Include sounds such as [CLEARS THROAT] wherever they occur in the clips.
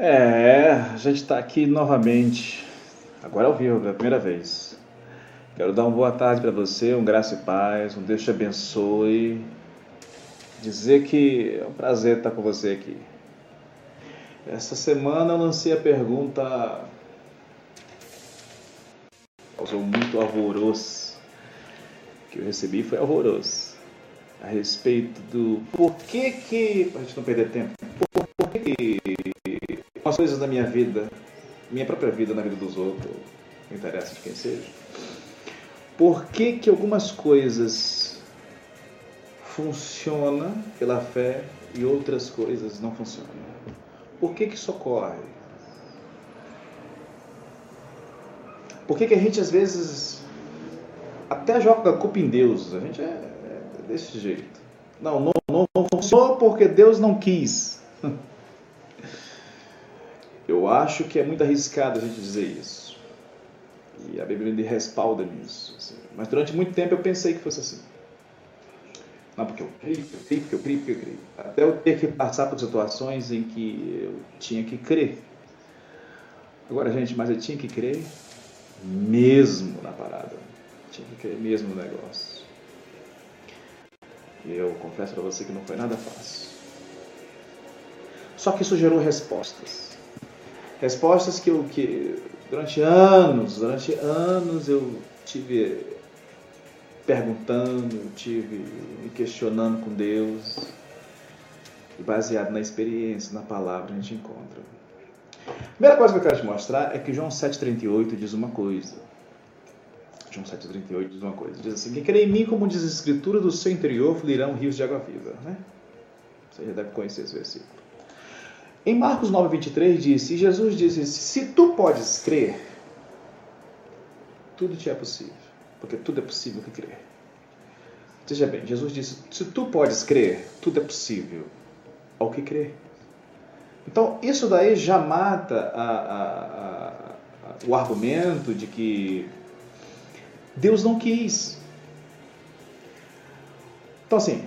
É, a gente está aqui novamente, agora ao vivo, pela primeira vez. Quero dar uma boa tarde para você, um graça e paz, um Deus te abençoe. Dizer que é um prazer estar com você aqui. Essa semana eu lancei a pergunta, causou muito alvoroço, que eu recebi foi alvoroço, a respeito do por que que, para a gente não perder tempo, por, coisas da minha vida, minha própria vida na vida dos outros, não interessa de quem seja, por que que algumas coisas funcionam pela fé e outras coisas não funcionam? Por que que isso ocorre? Por que que a gente às vezes até joga a culpa em Deus? A gente é, é desse jeito. Não, não, não, não funcionou porque Deus não quis. [LAUGHS] Eu acho que é muito arriscado a gente dizer isso. E a Bíblia me respalda nisso. Assim. Mas durante muito tempo eu pensei que fosse assim. Não, porque eu creio, eu creio, porque eu creio, porque eu creio. Até eu ter que passar por situações em que eu tinha que crer. Agora, gente, mas eu tinha que crer mesmo na parada. Tinha que crer mesmo no negócio. E eu confesso para você que não foi nada fácil. Só que isso gerou respostas. Respostas que eu que durante anos, durante anos eu tive perguntando, tive me questionando com Deus. E baseado na experiência, na palavra, a gente encontra. A primeira coisa que eu quero te mostrar é que João 7,38 diz uma coisa. João 7,38 diz uma coisa. Diz assim: Quem crê em mim, como diz a Escritura, do seu interior fluirão rios de água viva. Né? Você já deve conhecer esse versículo. Em Marcos 9, 23 disse, e Jesus disse, se tu podes crer, tudo te é possível, porque tudo é possível que crer. Veja bem, Jesus disse, se tu podes crer, tudo é possível ao que crer. Então, isso daí já mata a, a, a, o argumento de que Deus não quis. Então, assim,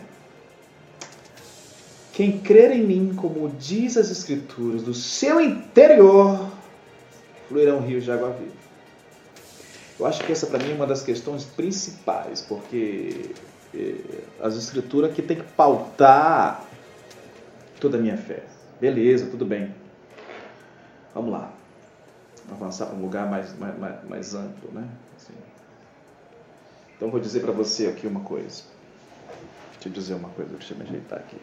quem crer em mim, como diz as Escrituras, do seu interior fluirão rios de água viva. Eu acho que essa para mim é uma das questões principais, porque eh, as Escrituras que tem que pautar toda a minha fé. Beleza, tudo bem. Vamos lá. Avançar para um lugar mais, mais, mais, mais amplo, né? Assim. Então vou dizer para você aqui uma coisa. Deixa eu dizer uma coisa, deixa eu me ajeitar aqui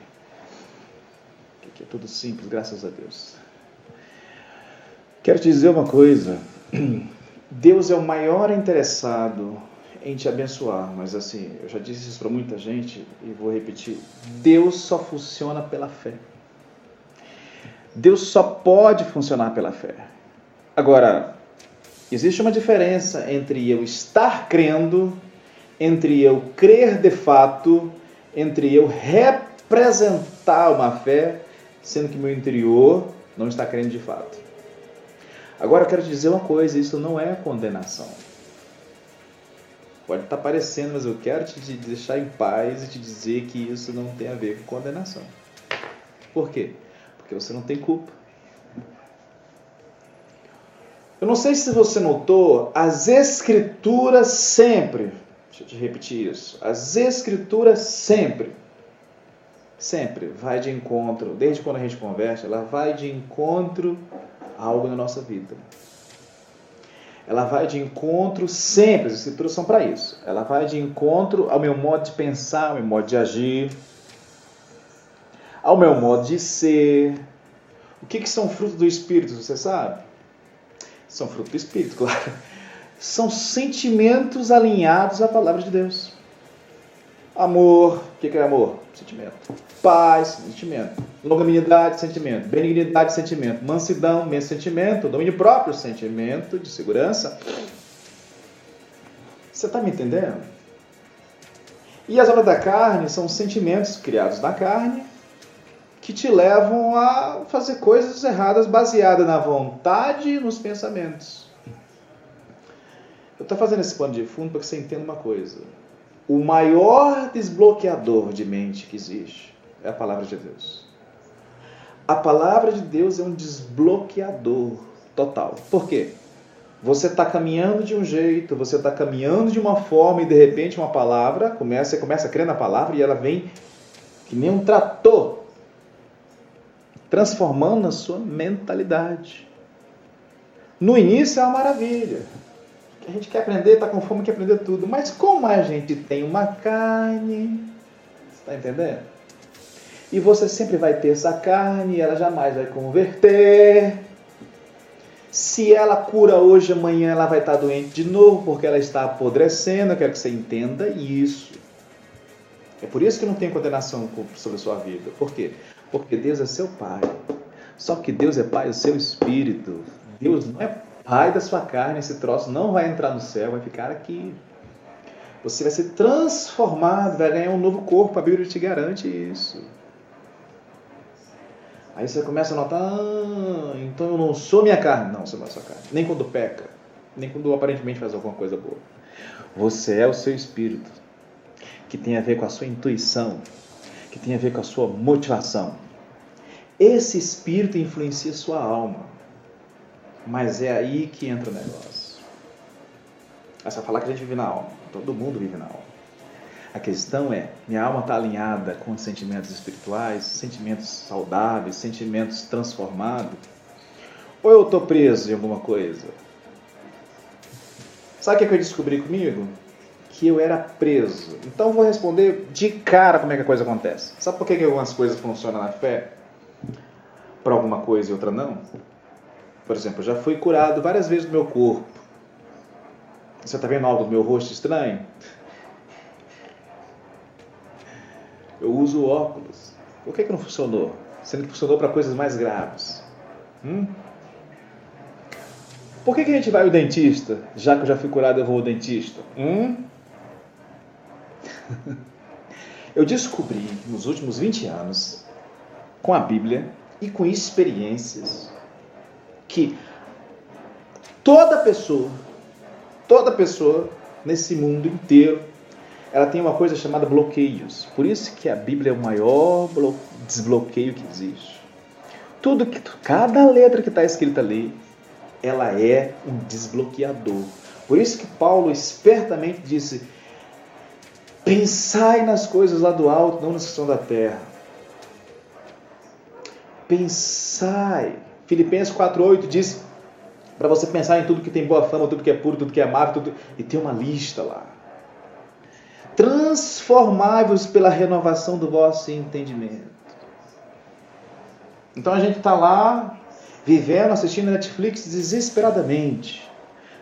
que é tudo simples, graças a Deus. Quero te dizer uma coisa. [CLEARS THROAT] Deus é o maior interessado em te abençoar, mas assim, eu já disse isso para muita gente e vou repetir. Deus só funciona pela fé. Deus só pode funcionar pela fé. Agora, existe uma diferença entre eu estar crendo, entre eu crer de fato, entre eu representar uma fé sendo que meu interior não está crendo de fato. Agora eu quero te dizer uma coisa: isso não é condenação. Pode estar parecendo, mas eu quero te deixar em paz e te dizer que isso não tem a ver com condenação. Por quê? Porque você não tem culpa. Eu não sei se você notou, as Escrituras sempre, deixa eu te repetir isso, as Escrituras sempre sempre vai de encontro, desde quando a gente conversa, ela vai de encontro a algo na nossa vida. Ela vai de encontro sempre, as escrituras são para isso. Ela vai de encontro ao meu modo de pensar, ao meu modo de agir, ao meu modo de ser. O que, que são frutos do Espírito, você sabe? São frutos do Espírito, [LAUGHS] claro. São sentimentos alinhados à palavra de Deus. Amor, o que é amor? Sentimento. Paz, sentimento. Longanimidade, sentimento. Benignidade, sentimento. Mansidão, mesmo sentimento. Domínio próprio, sentimento de segurança. Você está me entendendo? E as obras da carne são sentimentos criados na carne que te levam a fazer coisas erradas baseadas na vontade e nos pensamentos. Eu estou fazendo esse pano de fundo para que você entenda uma coisa o maior desbloqueador de mente que existe é a palavra de Deus. A palavra de Deus é um desbloqueador total. Por quê? Você está caminhando de um jeito, você está caminhando de uma forma e de repente uma palavra começa, você começa a crer na palavra e ela vem que nem um trator transformando a sua mentalidade. No início é uma maravilha. A gente quer aprender, está com fome, quer aprender tudo. Mas como a gente tem uma carne, está entendendo? E você sempre vai ter essa carne, ela jamais vai converter. Se ela cura hoje, amanhã ela vai estar doente de novo, porque ela está apodrecendo. Eu quero que você entenda isso. É por isso que não tem condenação sobre a sua vida. Por quê? Porque Deus é seu Pai. Só que Deus é Pai do seu espírito. Deus não é pai da sua carne, esse troço não vai entrar no céu, vai ficar aqui. Você vai ser transformado, vai ganhar um novo corpo, a Bíblia te garante isso. Aí você começa a notar, ah, então eu não sou minha carne. Não, você não é sua carne. Nem quando peca, nem quando aparentemente faz alguma coisa boa. Você é o seu espírito, que tem a ver com a sua intuição, que tem a ver com a sua motivação. Esse espírito influencia sua alma. Mas é aí que entra o negócio. Essa falar que a gente vive na alma. Todo mundo vive na alma. A questão é, minha alma está alinhada com sentimentos espirituais, sentimentos saudáveis, sentimentos transformados? Ou eu estou preso em alguma coisa? Sabe o que eu descobri comigo? Que eu era preso. Então vou responder de cara como é que a coisa acontece. Sabe por que algumas coisas funcionam na fé? Para alguma coisa e outra não? Por exemplo, já fui curado várias vezes do meu corpo. Você está vendo algo do meu rosto estranho? Eu uso óculos. Por que, que não funcionou? Sendo que funcionou para coisas mais graves. Hum? Por que, que a gente vai ao dentista? Já que eu já fui curado, eu vou ao dentista. Hum? [LAUGHS] eu descobri nos últimos 20 anos, com a Bíblia e com experiências, que toda pessoa, toda pessoa nesse mundo inteiro ela tem uma coisa chamada bloqueios. Por isso que a Bíblia é o maior desbloqueio que existe. Tudo que cada letra que está escrita ali, ela é um desbloqueador. Por isso que Paulo espertamente disse: pensai nas coisas lá do alto, não nas que são da terra. Pensai. Filipenses 4:8 diz para você pensar em tudo que tem boa fama, tudo que é puro, tudo que é amável, tudo... e tem uma lista lá transformáveis pela renovação do vosso entendimento. Então a gente está lá vivendo, assistindo Netflix desesperadamente.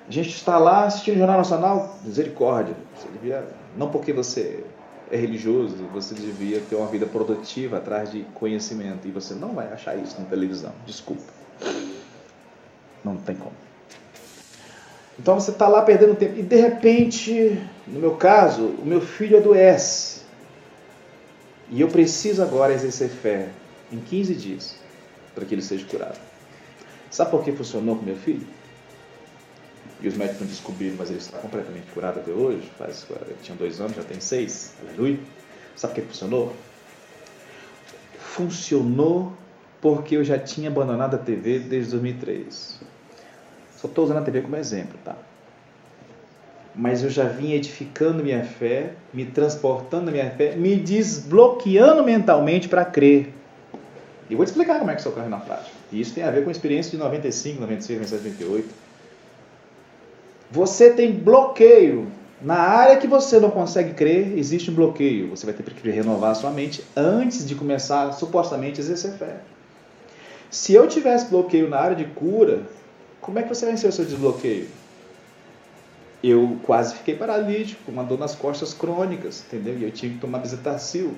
A gente está lá assistindo o Jornal Nacional, misericórdia. Você devia, não porque você é religioso, você devia ter uma vida produtiva atrás de conhecimento. E você não vai achar isso na televisão. Desculpa. Não tem como. Então você está lá perdendo tempo. E de repente, no meu caso, o meu filho adoece. E eu preciso agora exercer fé em 15 dias para que ele seja curado. Sabe por que funcionou com meu filho? E os médicos não descobriram, mas ele está completamente curado até hoje. Faz, tinha dois anos, já tem seis. Aleluia. Sabe por que funcionou? Funcionou porque eu já tinha abandonado a TV desde 2003. Só estou usando a TV como exemplo, tá? Mas eu já vim edificando minha fé, me transportando minha fé, me desbloqueando mentalmente para crer. E vou te explicar como é que isso ocorre na prática. E isso tem a ver com a experiência de 95, 96, 97, 98. Você tem bloqueio. Na área que você não consegue crer, existe um bloqueio. Você vai ter que renovar a sua mente antes de começar, supostamente, a exercer fé. Se eu tivesse bloqueio na área de cura, como é que você venceu o seu desbloqueio? Eu quase fiquei paralítico, uma dor nas costas crônicas, entendeu? E eu tive que tomar bezetacil.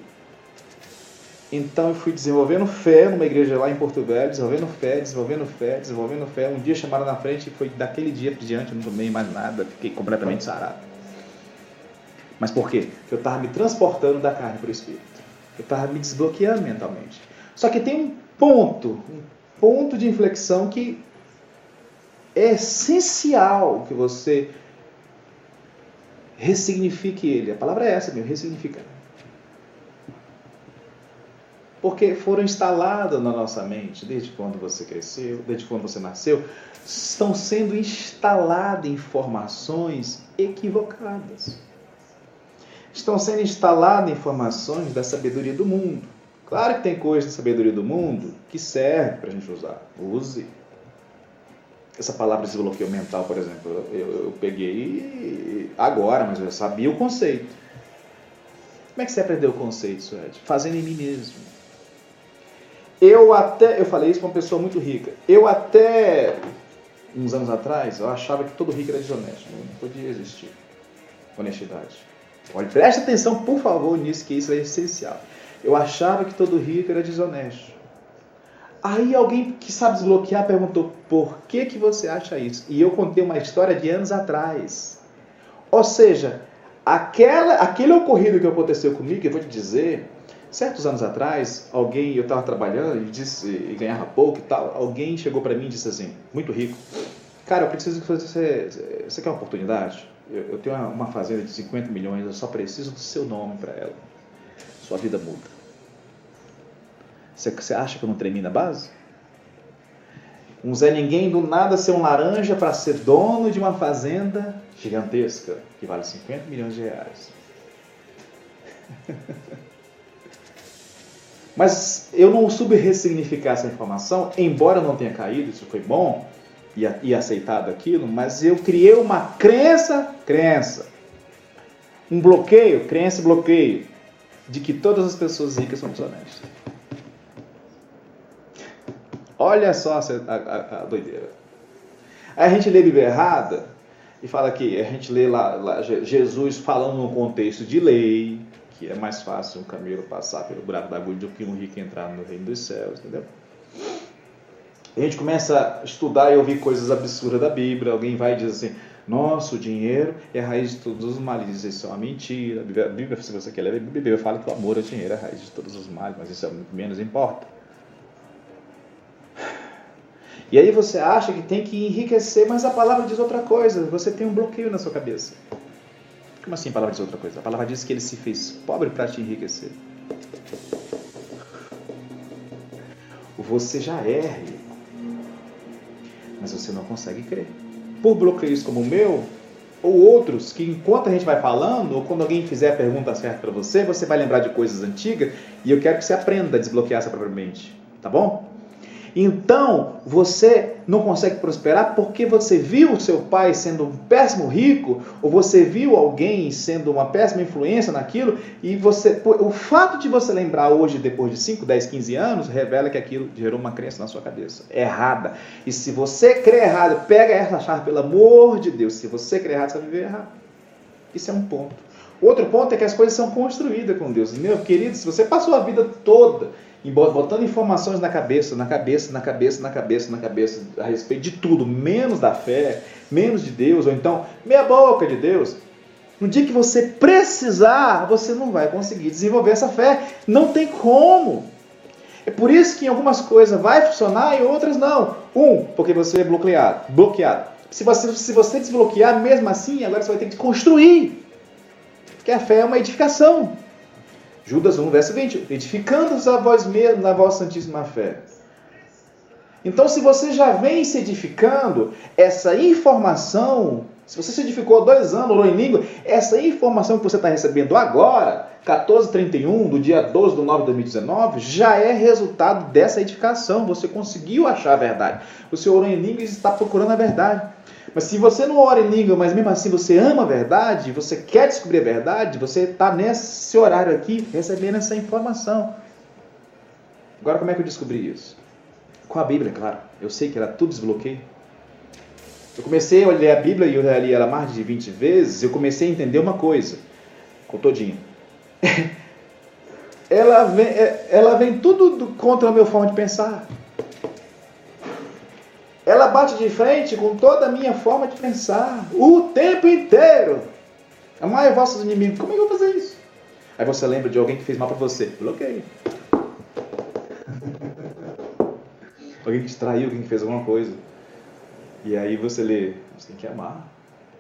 Então eu fui desenvolvendo fé numa igreja lá em Porto Velho, desenvolvendo fé, desenvolvendo fé, desenvolvendo fé. Um dia chamaram na frente e foi daquele dia por diante, eu não tomei mais nada, fiquei completamente sarado. Mas por quê? Porque eu estava me transportando da carne para o espírito. Eu estava me desbloqueando mentalmente. Só que tem um ponto, um ponto de inflexão que é essencial que você ressignifique ele. A palavra é essa, meu, ressignificar. porque foram instaladas na nossa mente desde quando você cresceu, desde quando você nasceu, estão sendo instaladas informações equivocadas. Estão sendo instaladas informações da sabedoria do mundo. Claro que tem coisas da sabedoria do mundo que serve para a gente usar. Use. Essa palavra desbloqueio mental, por exemplo, eu, eu peguei agora, mas eu sabia o conceito. Como é que você aprendeu o conceito, Suede? Fazendo em mim mesmo. Eu até, eu falei isso para uma pessoa muito rica. Eu até uns anos atrás, eu achava que todo rico era desonesto. Não podia existir honestidade. Olha, preste atenção, por favor, nisso, que isso é essencial. Eu achava que todo rico era desonesto. Aí alguém que sabe desbloquear perguntou: por que, que você acha isso? E eu contei uma história de anos atrás. Ou seja, aquela, aquele ocorrido que aconteceu comigo, eu vou te dizer, certos anos atrás, alguém, eu estava trabalhando e disse e ganhava pouco e tal, alguém chegou para mim e disse assim, muito rico, cara, eu preciso que você, você quer uma oportunidade? Eu, eu tenho uma, uma fazenda de 50 milhões, eu só preciso do seu nome para ela. Sua vida muda. Você, acha que eu não tremi na base? Um Zé Ninguém do nada ser um laranja para ser dono de uma fazenda gigantesca que vale 50 milhões de reais. [LAUGHS] Mas eu não soube ressignificar essa informação, embora não tenha caído, isso foi bom e, e aceitado aquilo, mas eu criei uma crença, crença, um bloqueio, crença e bloqueio, de que todas as pessoas ricas são desonestas. Olha só a, a, a doideira. Aí a gente lê Bíblia errada e fala que a gente lê lá, lá Jesus falando no contexto de lei, que é mais fácil um camelo passar pelo buraco da agulha do que um rico entrar no reino dos céus, entendeu? A gente começa a estudar e ouvir coisas absurdas da Bíblia. Alguém vai e diz assim: Nossa, o dinheiro é a raiz de todos os males. Isso é uma mentira. A Bíblia, se você quer ler, a Bíblia fala que o amor ao dinheiro é a raiz de todos os males, mas isso é menos importa. E aí você acha que tem que enriquecer, mas a palavra diz outra coisa. Você tem um bloqueio na sua cabeça. Como assim a palavra diz outra coisa? A palavra diz que ele se fez pobre para te enriquecer. Você já é rico, mas você não consegue crer. Por bloqueios como o meu, ou outros, que enquanto a gente vai falando, ou quando alguém fizer a pergunta certa para você, você vai lembrar de coisas antigas, e eu quero que você aprenda a desbloquear essa própria mente. Tá bom? Então, você não consegue prosperar porque você viu o seu pai sendo um péssimo rico, ou você viu alguém sendo uma péssima influência naquilo, e você, o fato de você lembrar hoje, depois de 5, 10, 15 anos, revela que aquilo gerou uma crença na sua cabeça. Errada. E se você crê errado, pega essa chave, pelo amor de Deus. Se você crê errado, você vai viver errado. Isso é um ponto. Outro ponto é que as coisas são construídas com Deus. Meu querido, se você passou a vida toda botando informações na cabeça, na cabeça, na cabeça, na cabeça, na cabeça, a respeito de tudo, menos da fé, menos de Deus, ou então meia boca de Deus. No dia que você precisar, você não vai conseguir desenvolver essa fé. Não tem como. É por isso que em algumas coisas vai funcionar e outras não. Um, porque você é bloqueado. bloqueado. Se você, se você desbloquear, mesmo assim, agora você vai ter que construir. Porque a fé é uma edificação. Judas 1, verso 20. Edificando-vos a vós mesmos na vossa santíssima fé. Então, se você já vem se edificando, essa informação, se você se edificou há dois anos, orou em língua, essa informação que você está recebendo agora, 1431, do dia 12 de 9 de 2019, já é resultado dessa edificação. Você conseguiu achar a verdade. Você orou em língua e está procurando a verdade. Mas se você não ora em língua, mas mesmo assim você ama a verdade, você quer descobrir a verdade, você está nesse horário aqui recebendo essa informação. Agora, como é que eu descobri isso? Com a Bíblia, claro. Eu sei que era tudo desbloqueio. Eu comecei a ler a Bíblia e eu li ela mais de 20 vezes. Eu comecei a entender uma coisa, com todinho. [LAUGHS] ela vem, é, ela vem tudo contra a minha forma de pensar. Ela bate de frente com toda a minha forma de pensar, o tempo inteiro. Amai vossos inimigos. Como é que eu vou fazer isso? Aí você lembra de alguém que fez mal para você. Bloqueio. [LAUGHS] alguém que te traiu, alguém que fez alguma coisa. E aí você lê, você tem que amar.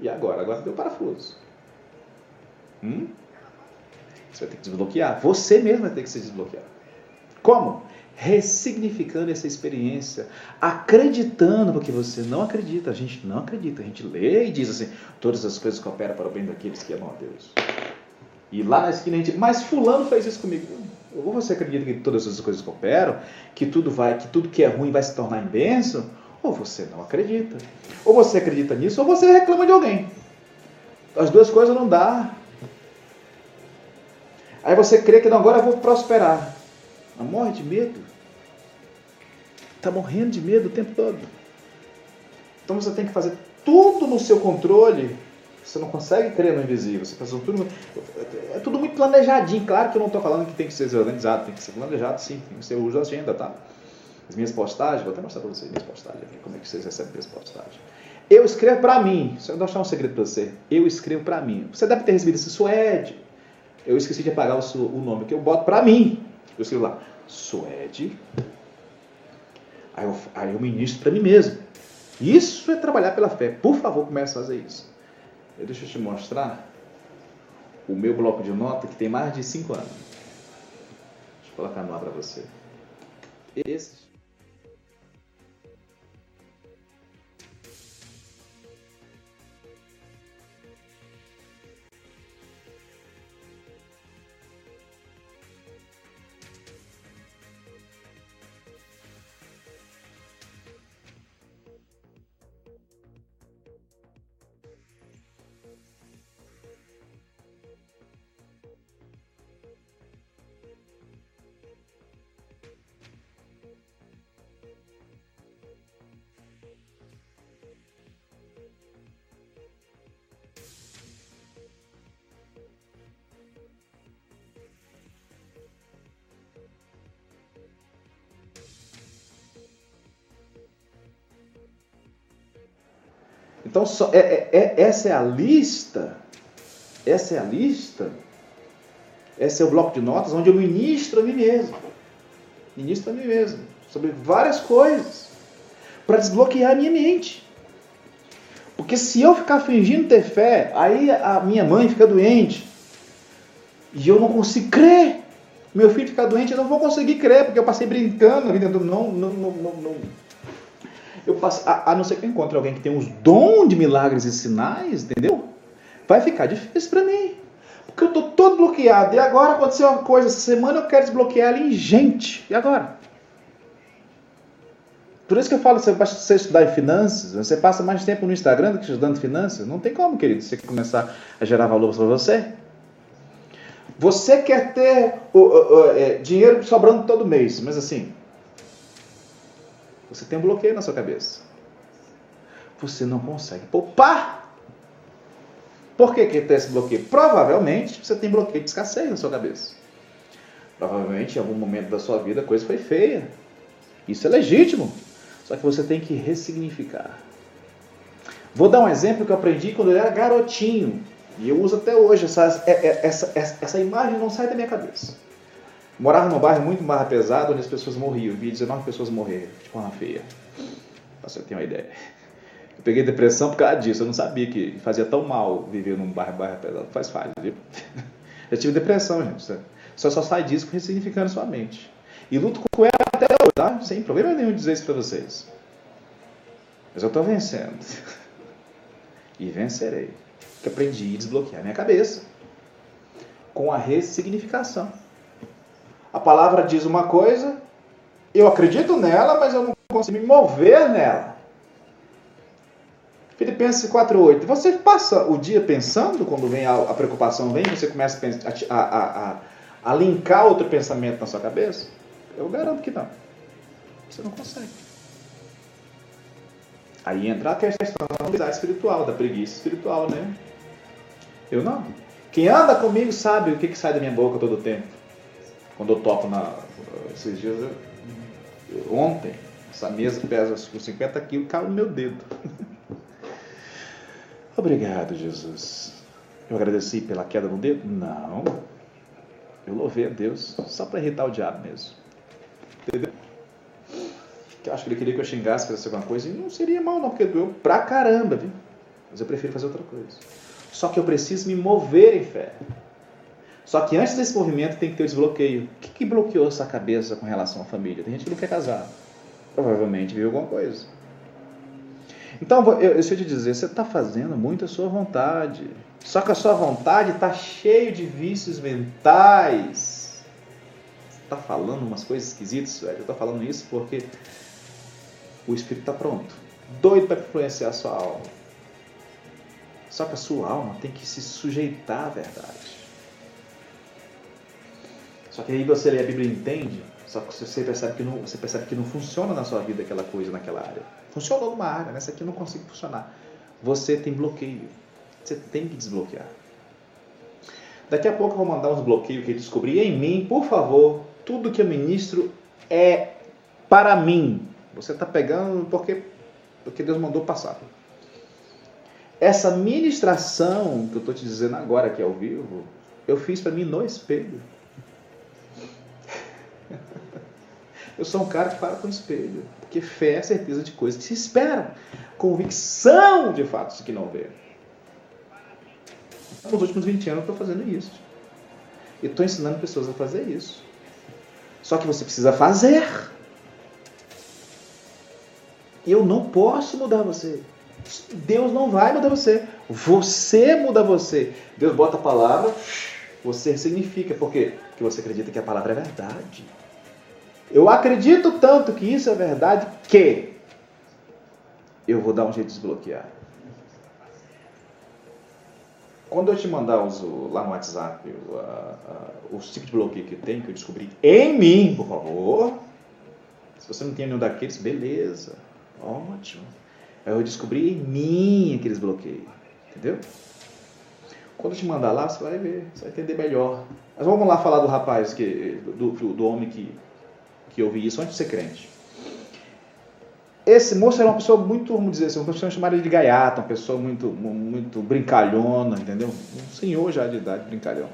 E agora? Agora deu parafuso. Hum? Você vai ter que desbloquear. Você mesmo vai ter que se desbloquear. Como? Ressignificando essa experiência, acreditando, porque você não acredita, a gente não acredita, a gente lê e diz assim: todas as coisas cooperam para o bem daqueles que amam a Deus. E lá na esquina a gente, mas Fulano fez isso comigo. Ou você acredita que todas as coisas cooperam, que tudo vai, que tudo que é ruim vai se tornar em bênção, ou você não acredita. Ou você acredita nisso, ou você reclama de alguém. As duas coisas não dá. Aí você crê que não, agora eu vou prosperar. Mas morre de medo. Está morrendo de medo o tempo todo. Então você tem que fazer tudo no seu controle. Você não consegue crer no invisível. Você faz tudo, é tudo muito planejadinho. Claro que eu não estou falando que tem que ser organizado, tem que ser planejado sim, tem que ser uso da agenda, tá? As minhas postagens, vou até mostrar para vocês minhas postagens aqui, como é que vocês recebem minhas postagens. Eu escrevo para mim. Só eu deixar um segredo para você. Eu escrevo para mim. Você deve ter recebido esse Suede. Eu esqueci de apagar o nome que eu boto para mim. Eu escrevo lá, Suede. Aí eu, aí eu ministro para mim mesmo. Isso é trabalhar pela fé. Por favor, comece a fazer isso. Eu, deixa eu te mostrar o meu bloco de nota que tem mais de 5 anos. Deixa eu colocar no ar para você. Esse Então, só, é, é, é, essa é a lista, essa é a lista, esse é o bloco de notas onde eu ministro a mim mesmo. Ministro a mim mesmo. Sobre várias coisas. Para desbloquear a minha mente. Porque se eu ficar fingindo ter fé, aí a minha mãe fica doente. E eu não consigo crer. Meu filho fica doente, eu não vou conseguir crer, porque eu passei brincando a vida. Não, não, não, não, não eu passo, a, a não ser que eu encontre alguém que tem os dons de milagres e sinais, entendeu? Vai ficar difícil para mim. Porque eu estou todo bloqueado. E agora aconteceu uma coisa, essa semana eu quero desbloquear ela em gente. E agora? Por isso que eu falo, vai você estudar em finanças, você passa mais tempo no Instagram do que estudando finanças. Não tem como, querido, você começar a gerar valor para você. Você quer ter o, o, o, é, dinheiro sobrando todo mês, mas assim, você tem um bloqueio na sua cabeça. Você não consegue poupar. Por que, que tem esse bloqueio? Provavelmente você tem bloqueio de escassez na sua cabeça. Provavelmente em algum momento da sua vida a coisa foi feia. Isso é legítimo. Só que você tem que ressignificar. Vou dar um exemplo que eu aprendi quando eu era garotinho. E eu uso até hoje. Essa, é, é, essa, essa, essa imagem não sai da minha cabeça. Morava num bairro muito mais pesado, onde as pessoas morriam. Vi 19 pessoas morrer, tipo uma feia. Pra você ter uma ideia. Eu peguei depressão por causa disso. Eu não sabia que fazia tão mal viver num bairro, bairro pesado. Faz falha, viu? [LAUGHS] Eu tive depressão, gente. Só só sai disso ressignificando sua mente. E luto com ela até hoje, tá? Sem problema nenhum dizer isso pra vocês. Mas eu tô vencendo. [LAUGHS] E vencerei. Porque aprendi a desbloquear minha cabeça. Com a ressignificação. A palavra diz uma coisa, eu acredito nela, mas eu não consigo me mover nela. Filipenses 4,8. Você passa o dia pensando, quando vem a, a preocupação, vem, você começa a, a, a, a linkar outro pensamento na sua cabeça? Eu garanto que não. Você não consegue. Aí entra a questão da habilidade espiritual, da preguiça espiritual, né? Eu não. Quem anda comigo sabe o que, que sai da minha boca todo o tempo quando eu toco na. Esses dias, eu, ontem, essa mesa pesa uns 50 quilos, caiu no meu dedo. [LAUGHS] Obrigado, Jesus. Eu agradeci pela queda no dedo? Não. Eu louvei a Deus só para irritar o diabo mesmo. Entendeu? Eu acho que ele queria que eu xingasse, fizesse alguma coisa, e não seria mal, não, porque doeu pra caramba, viu? Mas eu prefiro fazer outra coisa. Só que eu preciso me mover em fé. Só que antes desse movimento tem que ter o desbloqueio. O que, que bloqueou essa cabeça com relação à família? Tem gente que não quer casar. Provavelmente viu alguma coisa. Então, eu, deixa eu te dizer, você está fazendo muito a sua vontade. Só que a sua vontade está cheio de vícios mentais. Está falando umas coisas esquisitas, velho. Eu estou falando isso porque o Espírito está pronto. Doido para influenciar a sua alma. Só que a sua alma tem que se sujeitar à verdade. Só que aí você lê a Bíblia e entende, só que você percebe que não, você percebe que não funciona na sua vida aquela coisa naquela área. Funcionou numa área, nessa aqui eu não consigo funcionar. Você tem bloqueio. Você tem que desbloquear. Daqui a pouco eu vou mandar uns bloqueios que eu descobri em mim. Por favor, tudo que eu ministro é para mim. Você está pegando porque, porque Deus mandou passar. Essa ministração que eu estou te dizendo agora aqui ao vivo, eu fiz para mim no espelho. Eu sou um cara que para com o espelho, porque fé é certeza de coisas que se esperam, convicção de fatos que não vê. Nos últimos 20 anos eu estou fazendo isso. E estou ensinando pessoas a fazer isso. Só que você precisa fazer. Eu não posso mudar você. Deus não vai mudar você. Você muda você. Deus bota a palavra, você significa. Por quê? Porque você acredita que a palavra é verdade. Eu acredito tanto que isso é verdade que eu vou dar um jeito de desbloquear. Quando eu te mandar os, lá no WhatsApp os tipos de bloqueio que tem, que eu descobri em mim, por favor. Se você não tem nenhum daqueles, beleza. Ótimo. Eu descobri em mim aqueles bloqueios. Entendeu? Quando eu te mandar lá, você vai ver, você vai entender melhor. Mas vamos lá falar do rapaz, que, do, do homem que que eu vi isso antes de ser crente. Esse moço era uma pessoa muito, vamos dizer assim, uma pessoa chamada de gaiata, uma pessoa muito, muito brincalhona, entendeu? Um senhor já de idade, brincalhão.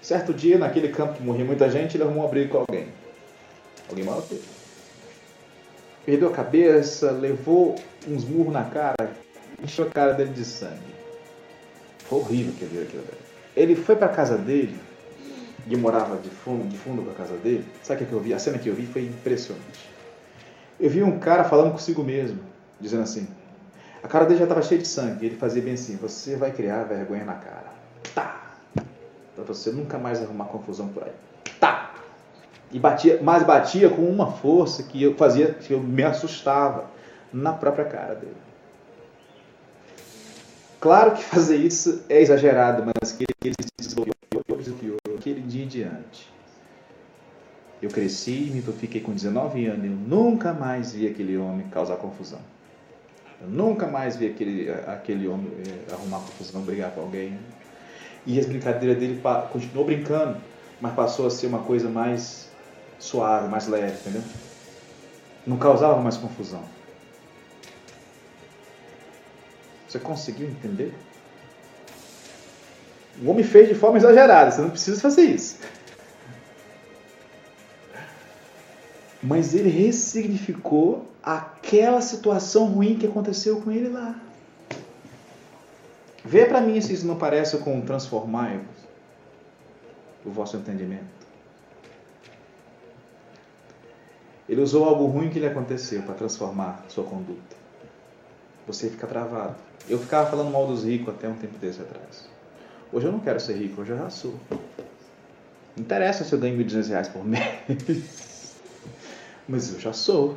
Certo dia, naquele campo que morria muita gente, ele arrumou uma briga com alguém. Alguém mal teve. Perdeu a cabeça, levou uns murros na cara, encheu a cara dele de sangue. Foi horrível que ele viu aquilo. Ele foi para casa dele, e morava de fundo, de fundo com a casa dele, sabe o que eu vi? A cena que eu vi foi impressionante. Eu vi um cara falando consigo mesmo, dizendo assim, a cara dele já estava cheia de sangue, e ele fazia bem assim, você vai criar vergonha na cara. Tá! Para você nunca mais arrumar confusão por aí. Tá! E batia, mas batia com uma força que eu fazia, que eu me assustava na própria cara dele. Claro que fazer isso é exagerado, mas que ele se desenvolveu aquele dia em diante. Eu cresci, me fiquei com 19 anos, eu nunca mais vi aquele homem causar confusão. Eu nunca mais vi aquele, aquele homem eh, arrumar confusão, brigar com alguém. E as brincadeiras dele continuou brincando, mas passou a ser uma coisa mais suave, mais leve, entendeu? Não causava mais confusão. Você conseguiu entender? O homem fez de forma exagerada, você não precisa fazer isso. Mas ele ressignificou aquela situação ruim que aconteceu com ele lá. Vê para mim se isso não parece com transformar o vosso entendimento. Ele usou algo ruim que lhe aconteceu para transformar sua conduta. Você fica travado. Eu ficava falando mal dos ricos até um tempo desse atrás. Hoje eu não quero ser rico, hoje eu já sou. Não interessa se eu ganho 1.200 reais por mês. [LAUGHS] Mas eu já sou.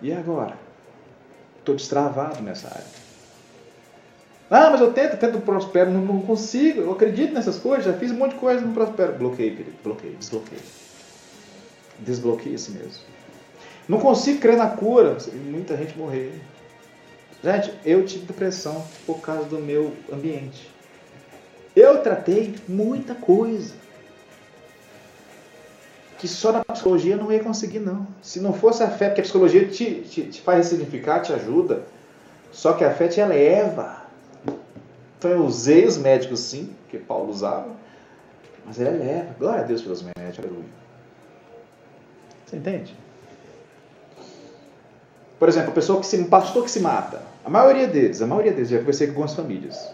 E agora? Estou destravado nessa área. Ah, mas eu tento, tento prospero, não, não consigo. Eu acredito nessas coisas, já fiz um monte de coisa, não prospero. Bloqueio, querido, bloqueio, desbloqueio. Desbloqueia esse mesmo. Não consigo crer na cura. Muita gente morreu. Gente, eu tive depressão por causa do meu ambiente. Eu tratei muita coisa. Que só na psicologia não ia conseguir, não. Se não fosse a fé, porque a psicologia te, te, te faz ressignificar, te ajuda. Só que a fé te eleva. Então eu usei os médicos sim, que Paulo usava, mas ele eleva. Glória a Deus pelos médicos, aleluia. Você entende? Por exemplo, a pessoa que se, um pastor que se mata. A maioria deles, a maioria deles, já conversei com algumas famílias.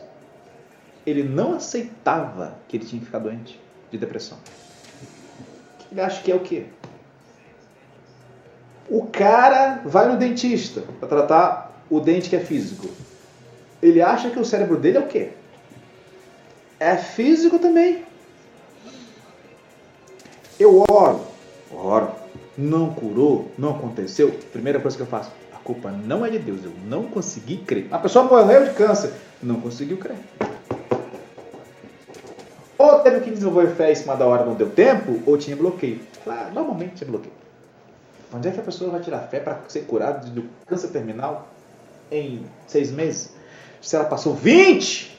ele não aceitava que ele tinha que ficar doente de depressão. Ele acha que é o quê? O cara vai no dentista para tratar o dente que é físico. Ele acha que o cérebro dele é o quê? É físico também. Eu oro, oro, não curou, não aconteceu. Primeira coisa que eu faço, a culpa não é de Deus, eu não consegui crer. A pessoa morreu de câncer, não conseguiu crer. Ou teve que desenvolver fé em cima da hora, não deu tempo, ou tinha bloqueio. Ah, normalmente tinha bloqueio. Onde é que a pessoa vai tirar fé para ser curada do câncer terminal em seis meses? Se ela passou 20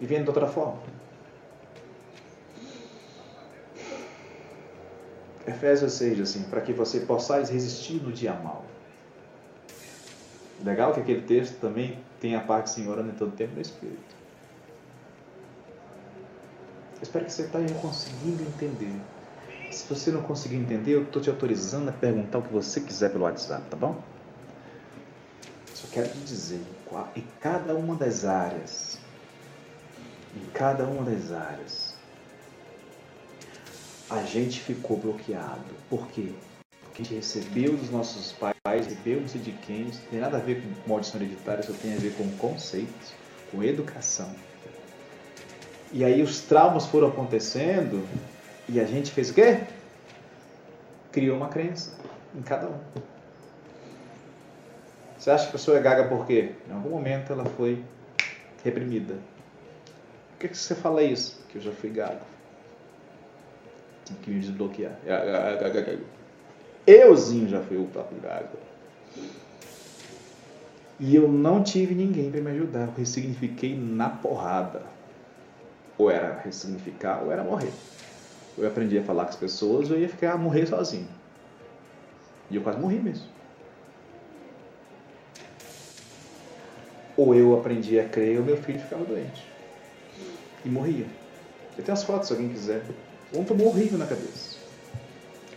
vivendo de outra forma. Efésios 6, assim, para que você possais resistir no dia mal. Legal que aquele texto também tem a parte Senhor em todo tempo no Espírito. espero que você esteja tá conseguindo entender. Se você não conseguir entender, eu estou te autorizando a perguntar o que você quiser pelo WhatsApp, tá bom? Só quero te dizer, em cada uma das áreas, em cada uma das áreas, a gente ficou bloqueado. Por quê? Porque a gente recebeu dos nossos pais, recebeu não sei de quem, isso não tem nada a ver com maldição hereditária, isso tem a ver com conceitos, com educação. E aí os traumas foram acontecendo e a gente fez o quê? Criou uma crença em cada um. Você acha que a pessoa é gaga por quê? Em algum momento ela foi reprimida. Por que, que você fala isso? Que eu já fui gago. Tinha que me desbloquear. Euzinho já fui o próprio gago. E eu não tive ninguém para me ajudar. Eu ressignifiquei na porrada. Ou era ressignificar ou era morrer eu aprendi a falar com as pessoas, eu ia ficar a morrer sozinho. E eu quase morri mesmo. Ou eu aprendi a crer, ou meu filho ficava doente. E morria. Eu tenho as fotos se alguém quiser. Um tomou horrível na cabeça.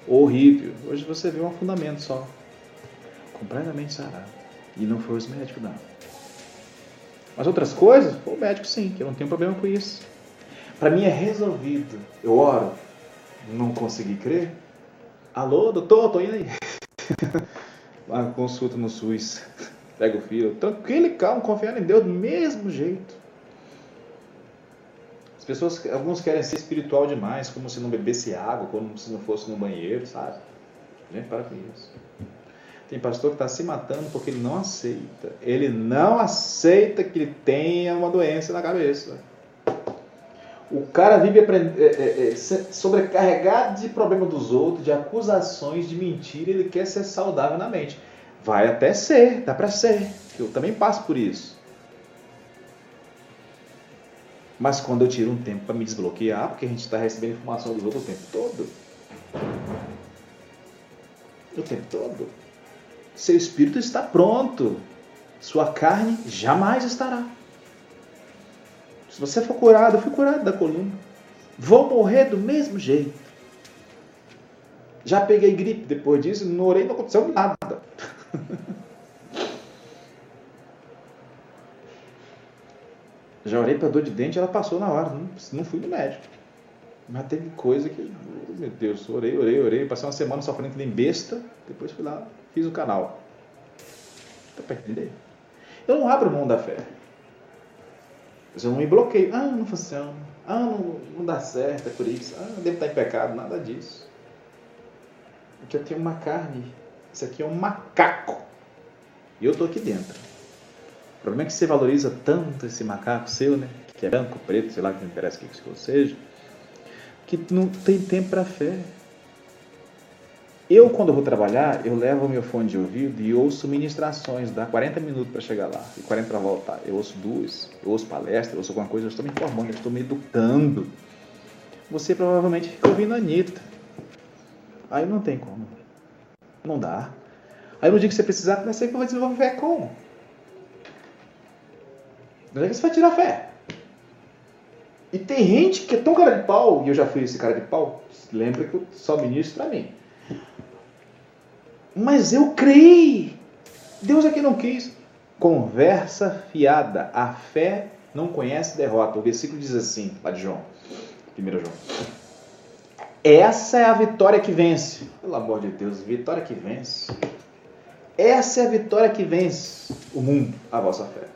Horrível. Hoje você vê um afundamento só. Completamente sarado. E não foi os médicos, não. Mas outras coisas, o médico sim, que eu não tenho problema com isso. Para mim é resolvido. Eu oro, não consegui crer. Alô, doutor, tô indo aí. [LAUGHS] Uma consulta no SUS. Pega o filho, tranquilo e calmo, confiando em Deus do mesmo jeito. As pessoas, alguns querem ser espiritual demais, como se não bebesse água, como se não fosse no banheiro, sabe? Gente, para com isso. Tem pastor que está se matando porque ele não aceita. Ele não aceita que ele tenha uma doença na cabeça. O cara vive é, é, é, sobrecarregado de problema dos outros, de acusações, de mentira, ele quer ser saudável na mente. Vai até ser, dá para ser. Eu também passo por isso. Mas quando eu tiro um tempo para me desbloquear, porque a gente está recebendo informação dos outros o tempo todo. O tempo todo. Seu espírito está pronto. Sua carne jamais estará. Se você for curado, eu fui curado da coluna. Vou morrer do mesmo jeito. Já peguei gripe depois disso, não orei, não aconteceu nada. [LAUGHS] Já orei para dor de dente, ela passou na hora, não, não fui no médico. Mas teve coisa que, oh, meu Deus, orei, orei, orei, passei uma semana sofrendo que nem besta, depois fui lá, fiz o canal. Tá para entender? Eu não abro mão da fé. Mas eu não me bloqueio. Ah, não funciona. Ah, não, não dá certo, é por isso. Ah, devo estar em pecado. Nada disso. Porque eu tenho uma carne. Isso aqui é um macaco. E eu estou aqui dentro. O problema é que você valoriza tanto esse macaco seu, né? Que é branco, preto, sei lá, que não interessa o que que seja. Que não tem tempo para fé. Eu, quando vou trabalhar, eu levo o meu fone de ouvido e ouço ministrações, dá 40 minutos para chegar lá e 40 para voltar. Eu ouço duas, eu ouço palestra, eu ouço alguma coisa, eu estou me informando, eu estou me educando. Você provavelmente fica ouvindo a Anitta. Aí não tem como. Não dá. Aí no dia que você precisar, como você vai desenvolver fé Onde é que você vai tirar fé? E tem gente que é tão cara de pau, e eu já fui esse cara de pau, lembra que eu só ministro para mim. Mas eu criei. Deus aqui não quis. Conversa fiada. A fé não conhece derrota. O versículo diz assim, lá de João, 1 João. Essa é a vitória que vence. Pelo amor de Deus, vitória que vence. Essa é a vitória que vence o mundo, a vossa fé.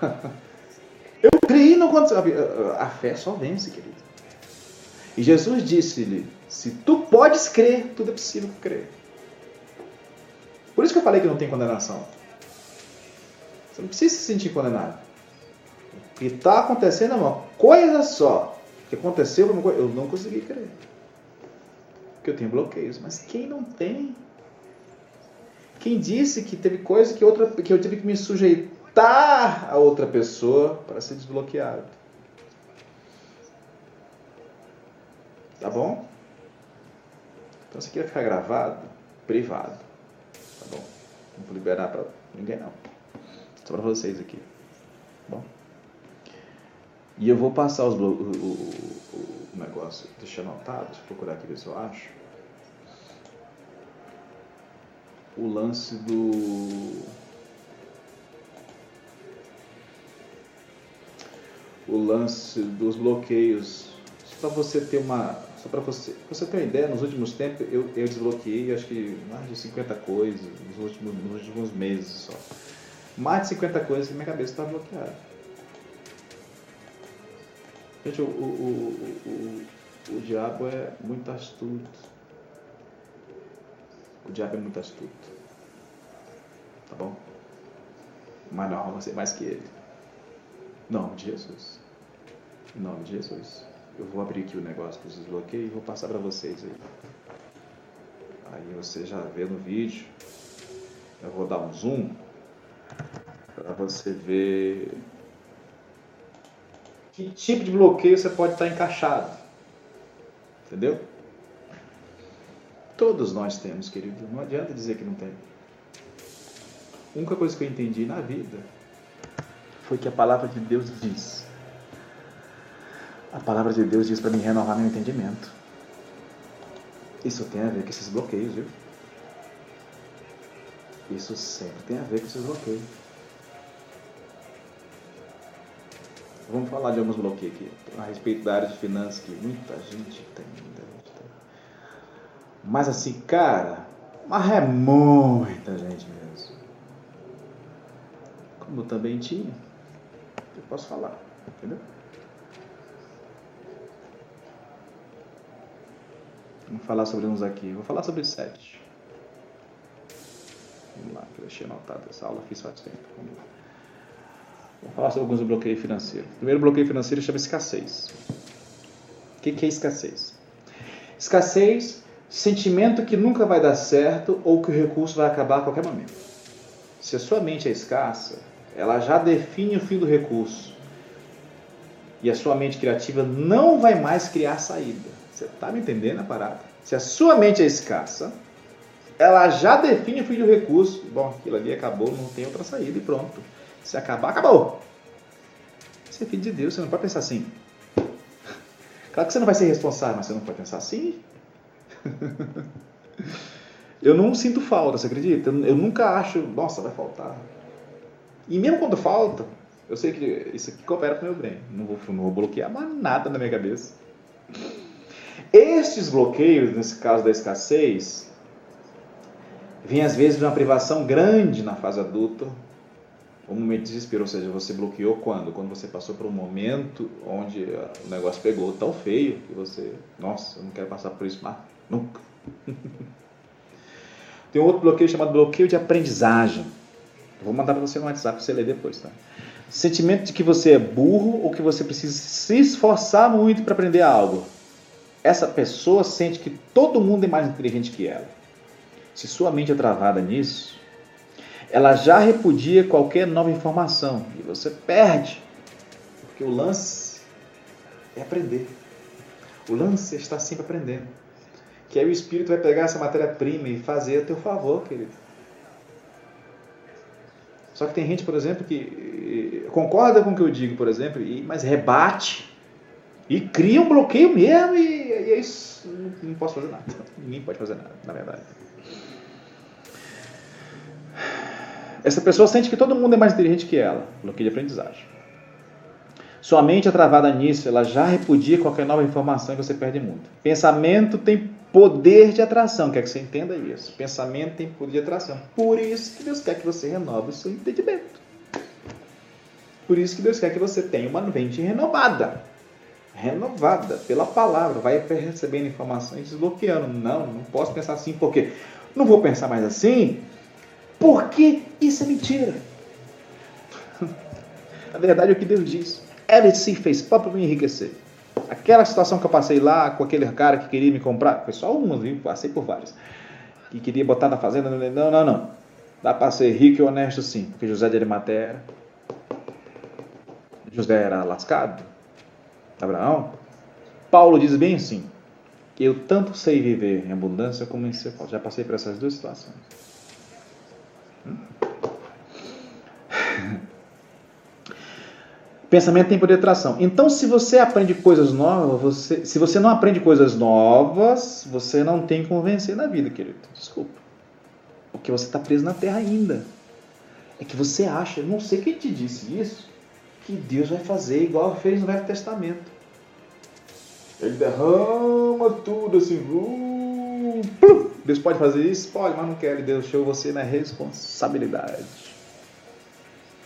[LAUGHS] Eu criei no quanto a fé só vence, querido. E Jesus disse-lhe: Se tu podes crer, tudo é possível crer. Por isso que eu falei que não tem condenação. Você não precisa se sentir condenado. O que está acontecendo é uma coisa só. O que aconteceu coisa. Eu não consegui crer. Porque eu tenho bloqueios. Mas quem não tem? Quem disse que teve coisa que, outra, que eu tive que me sujeitar a outra pessoa para ser desbloqueado? Tá bom? Então, se quer ficar gravado, privado. Tá bom? Não vou liberar para ninguém, não. Só para vocês aqui. Tá bom? E eu vou passar os, o, o, o, negócio, deixa anotado, deixa eu procurar aqui ver se eu acho. O lance do. O lance dos bloqueios. Só para você ter uma só para você, você ter uma ideia, nos últimos tempos eu, eu desbloqueei acho que mais de 50 coisas nos últimos, nos últimos meses só. Mais de 50 coisas que minha cabeça está bloqueada. Gente, o, o, o, o, diabo é muito astuto. O diabo é muito astuto. Tá bom? Mas não, você mais que ele. Nome de Jesus. Em nome de Jesus. Eu vou abrir aqui o negócio dos desbloqueios e vou passar para vocês aí. Aí você já vê no vídeo. Eu vou dar um zoom para você ver que tipo de bloqueio você pode estar encaixado. Entendeu? Todos nós temos, querido. Não adianta dizer que não tem. A única coisa que eu entendi na vida foi que a palavra de Deus diz a palavra de Deus diz para mim renovar meu entendimento. Isso tem a ver com esses bloqueios, viu? Isso sempre tem a ver com esses bloqueios. Vamos falar de alguns bloqueios aqui, a respeito da área de finanças, que muita gente tem, muita gente tem. Mas assim, cara, mas é muita gente mesmo. Como também tinha, eu posso falar, entendeu? Vamos falar sobre uns aqui. Vou falar sobre sete. Vamos lá, que eu deixei anotado essa aula, fiz faz tempo. Vamos. Vou falar sobre alguns bloqueios financeiros. Primeiro bloqueio financeiro chama escassez. O que é escassez? Escassez, sentimento que nunca vai dar certo ou que o recurso vai acabar a qualquer momento. Se a sua mente é escassa, ela já define o fim do recurso. E a sua mente criativa não vai mais criar saída. Você está me entendendo a parada? Se a sua mente é escassa, ela já define o fim do recurso. Bom, aquilo ali acabou, não tem outra saída e pronto. Se acabar, acabou. Você é filho de Deus, você não pode pensar assim. Claro que você não vai ser responsável, mas você não pode pensar assim. [LAUGHS] Eu não sinto falta, você acredita? Eu nunca acho, nossa, vai faltar. E mesmo quando falta, eu sei que isso aqui coopera com o meu bem. Não vou, não vou bloquear mais nada na minha cabeça. Estes bloqueios, nesse caso da escassez, vêm às vezes de uma privação grande na fase adulta, um momento de desespero, ou seja, você bloqueou quando? Quando você passou por um momento onde o negócio pegou tão feio que você, nossa, eu não quero passar por isso mais, nunca. [LAUGHS] Tem um outro bloqueio chamado bloqueio de aprendizagem. Vou mandar para você no WhatsApp para você ler depois, tá? Sentimento de que você é burro ou que você precisa se esforçar muito para aprender algo essa pessoa sente que todo mundo é mais inteligente que ela. Se sua mente é travada nisso, ela já repudia qualquer nova informação e você perde. Porque o lance é aprender. O lance é estar sempre aprendendo. Que aí o Espírito vai pegar essa matéria-prima e fazer a teu favor, querido. Só que tem gente, por exemplo, que eh, concorda com o que eu digo, por exemplo, mas rebate e cria um bloqueio mesmo e e é isso. Não, posso fazer nada. [LAUGHS] Ninguém pode fazer nada, na verdade. Essa pessoa sente que todo mundo é mais inteligente que ela. Bloqueio de aprendizagem. Sua mente é travada nisso, ela já repudia qualquer nova informação e você perde muito. Pensamento tem poder de atração, quer que você entenda isso. Pensamento tem poder de atração. Por isso que Deus quer que você renove o seu entendimento. Por isso que Deus quer que você tenha uma mente renovada. Renovada pela palavra. Vai recebendo informações desbloqueando. Não, não posso pensar assim porque não vou pensar mais assim porque isso é mentira. [LAUGHS] Na verdade é o que Deus diz. LC fez só para me enriquecer. Aquela situação que eu passei lá com aquele cara que queria me comprar, foi só uma, viu? Passei por várias. Que queria botar na fazenda, não, não, não. Dá para ser rico e honesto sim, porque José de Arimateia. José era lascado. Abraão. Paulo diz bem assim: eu tanto sei viver em abundância como em ser. Já passei por essas duas situações. Hum? Pensamento tem poder de atração. Então, se você aprende coisas novas, você, se você não aprende coisas novas, você não tem que convencer na vida, querido. Desculpa. Porque você está preso na terra ainda. É que você acha, não sei quem te disse isso, que Deus vai fazer igual fez no Velho Testamento. Ele derrama tudo assim. Uh, Deus pode fazer isso? Pode, mas não quer. Ele deixou você na responsabilidade.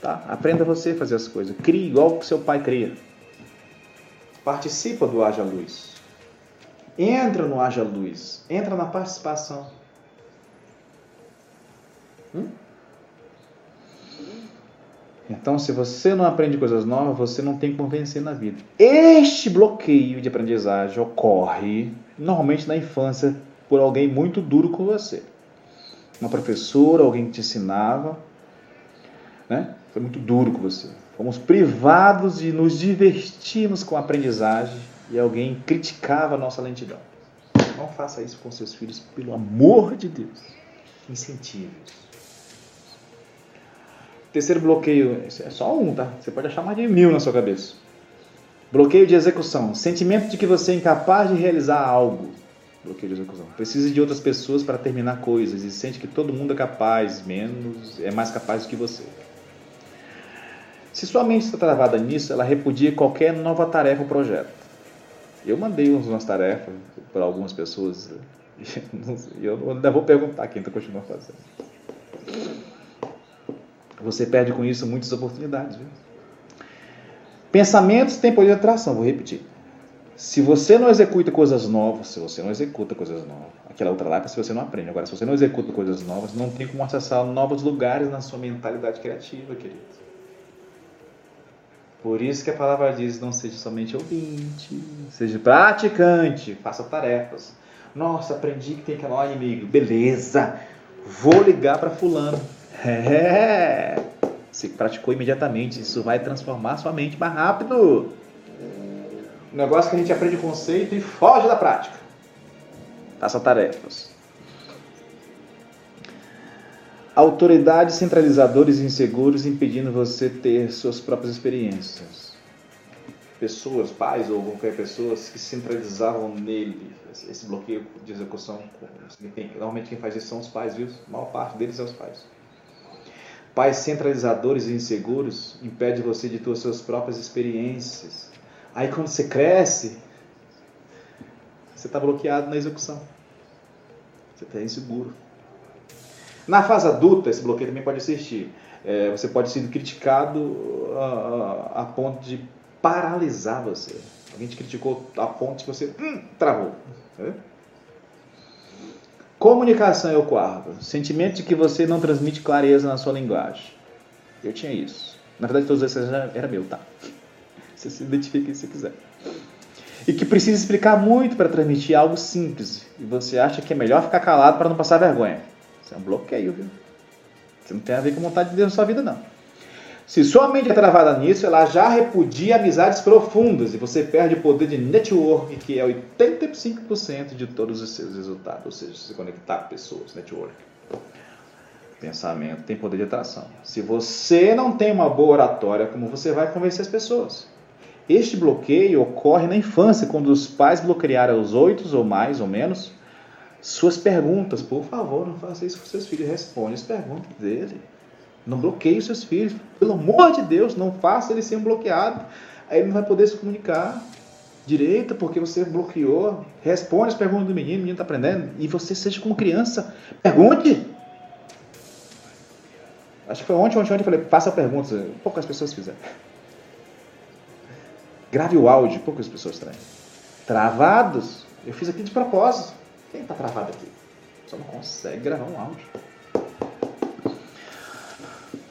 Tá? Aprenda você a fazer as coisas. Crie igual que seu pai cria. Participa do Haja Luz. Entra no Haja Luz. Entra na participação. Hum? Então, se você não aprende coisas novas, você não tem como vencer na vida. Este bloqueio de aprendizagem ocorre normalmente na infância por alguém muito duro com você. Uma professora, alguém que te ensinava, né? Foi muito duro com você. Fomos privados de nos divertirmos com a aprendizagem e alguém criticava a nossa lentidão. Não faça isso com seus filhos, pelo amor de Deus. Incentive-os. Terceiro bloqueio, é só um, tá? Você pode achar mais de mil na sua cabeça. Bloqueio de execução. Sentimento de que você é incapaz de realizar algo. Bloqueio de execução. Precisa de outras pessoas para terminar coisas e sente que todo mundo é capaz, menos, é mais capaz do que você. Se sua mente está travada nisso, ela repudia qualquer nova tarefa ou projeto. Eu mandei umas tarefas para algumas pessoas [LAUGHS] e eu ainda vou perguntar quem está continuando fazendo. Você perde com isso muitas oportunidades. Viu? Pensamentos têm poder de atração, vou repetir. Se você não executa coisas novas, se você não executa coisas novas, aquela outra lá é se você não aprende. Agora, se você não executa coisas novas, não tem como acessar novos lugares na sua mentalidade criativa, querido. Por isso que a palavra diz: não seja somente ouvinte, seja praticante, faça tarefas. Nossa, aprendi que tem que amar o inimigo. Beleza, vou ligar para Fulano. É, se praticou imediatamente, isso vai transformar sua mente mais rápido. O negócio que a gente aprende conceito e foge da prática. Faça tarefas. Autoridades centralizadores e inseguros impedindo você ter suas próprias experiências. Pessoas, pais ou qualquer pessoa que centralizavam nele esse bloqueio de execução. Normalmente quem faz isso são os pais, viu? A maior parte deles é os pais. Pais centralizadores e inseguros impede você de ter as suas próprias experiências. Aí quando você cresce, você está bloqueado na execução. Você está inseguro. Na fase adulta, esse bloqueio também pode existir. É, você pode ser criticado a, a, a, ponto de paralisar você. Alguém te criticou a ponto de você hum, travou. Comunicação é o quarto. Sentimento de que você não transmite clareza na sua linguagem. Eu tinha isso. Na verdade, todos esses já era meu, tá? Você se identifica se quiser. E que precisa explicar muito para transmitir algo simples. E você acha que é melhor ficar calado para não passar vergonha. Isso é um bloqueio, viu? Isso não tem a ver com vontade de Deus na sua vida, não. Se sua mente é travada nisso, ela já repudia amizades profundas e você perde o poder de network, que é 85% de todos os seus resultados, ou seja, se conectar com pessoas, network. Pensamento tem poder de atração. Se você não tem uma boa oratória, como você vai convencer as pessoas? Este bloqueio ocorre na infância, quando os pais bloquearam os oito ou mais ou menos suas perguntas. Por favor, não faça isso com seus filhos. Responde as perguntas dele. Não bloqueie os seus filhos. Pelo amor de Deus, não faça eles serem bloqueados. Aí ele não vai poder se comunicar direito porque você bloqueou. Responde as perguntas do menino, o menino está aprendendo. E você seja como criança. Pergunte. Acho que foi ontem, ontem, ontem eu falei, faça perguntas. Poucas pessoas fizeram. Grave o áudio, poucas pessoas traem. Travados. Eu fiz aqui de propósito. Quem está travado aqui? Só não consegue gravar um áudio.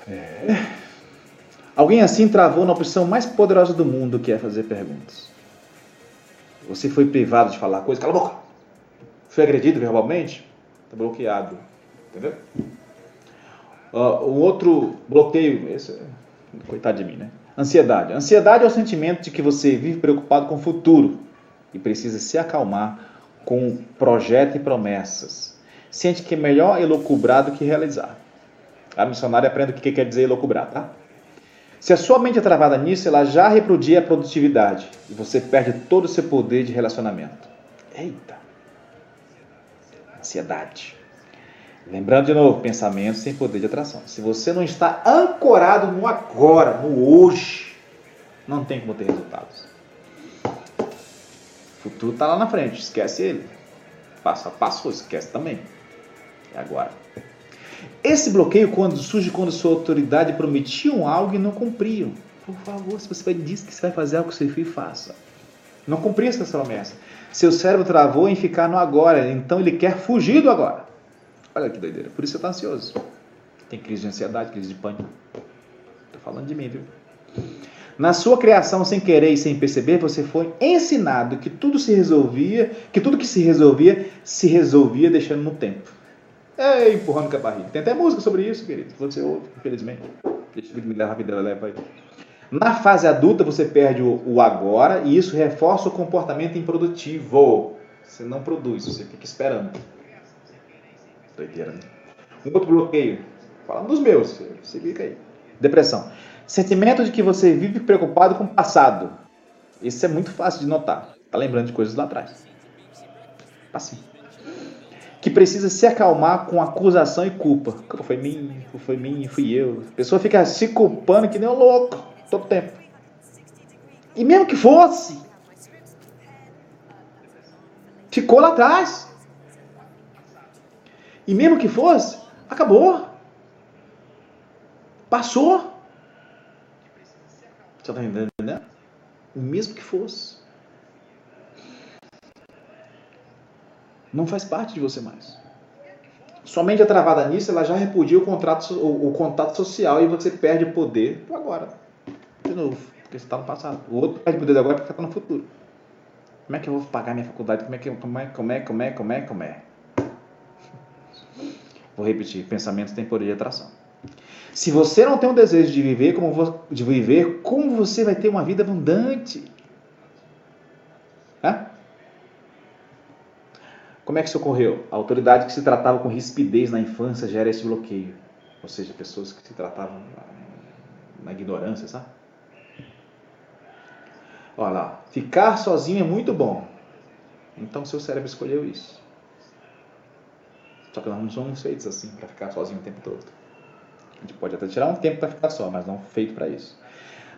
É. Alguém assim travou na opção mais poderosa do mundo, que é fazer perguntas. Você foi privado de falar coisa, cala a boca. Foi agredido verbalmente, está bloqueado. Entendeu? Uh, o outro bloqueio, esse, é, coitado de mim, né? Ansiedade. Ansiedade é o sentimento de que você vive preocupado com o futuro e precisa se acalmar com projeto e promessas. Sente que é melhor elocubrar do que realizar. A missionária aprende o que quer dizer elocubrar, tá? Se a sua mente é travada nisso, ela já reprodia a produtividade e você perde todo o seu poder de relacionamento. Eita! Ansiedade. Lembrando de novo, pensamento sem poder de atração. Se você não está ancorado no agora, no hoje, não tem como ter resultados. Futuro está lá na frente, esquece ele. Passo a passo, esquece também. É agora. Esse bloqueio quando surge quando sua autoridade prometiam algo e não cumpriam. Por favor, se você vai dizer que você vai fazer algo que você fez, faça. Não cumprir essa promessa. Seu cérebro travou em ficar no agora, então ele quer fugir do agora. Olha que doideira. Por isso você está ansioso. Tem crise de ansiedade, crise de pânico. Estou falando de mim, viu? Na sua criação, sem querer e sem perceber, você foi ensinado que tudo se resolvia, que tudo que se resolvia, se resolvia deixando no tempo. É, empurrando com a barriga. Tem até música sobre isso, querido. Você ouve, infelizmente. Deixa eu me a vida leva aí. Na fase adulta, você perde o, o agora e isso reforça o comportamento improdutivo. Você não produz, você fica esperando. Doideira, né? Um outro bloqueio. Falando dos meus, você fica aí. Depressão. Sentimento de que você vive preocupado com o passado. Isso é muito fácil de notar. Tá lembrando de coisas lá atrás. Assim. Que precisa se acalmar com acusação e culpa. Foi mim, foi mim, fui eu. A pessoa fica se culpando que nem um louco todo tempo. E mesmo que fosse, ficou lá atrás. E mesmo que fosse, acabou. Passou. Você está entendendo, né? Mesmo que fosse. Não faz parte de você mais. Somente a travada nisso, ela já repudia o, contrato, o, o contato social e você perde o poder agora. De novo, porque você está no passado. O outro perde o poder agora porque está no futuro. Como é que eu vou pagar minha faculdade? Como é que como é, como é, como é, como é, como é? Vou repetir, pensamentos têm poder de atração. Se você não tem um desejo de viver como, de viver, como você vai ter uma vida abundante? Hã? Como é que isso ocorreu? A autoridade que se tratava com rispidez na infância gera esse bloqueio. Ou seja, pessoas que se tratavam na ignorância, sabe? Olha lá, ficar sozinho é muito bom. Então seu cérebro escolheu isso. Só que nós não somos feitos assim para ficar sozinho o tempo todo. A gente pode até tirar um tempo para ficar só, mas não feito para isso.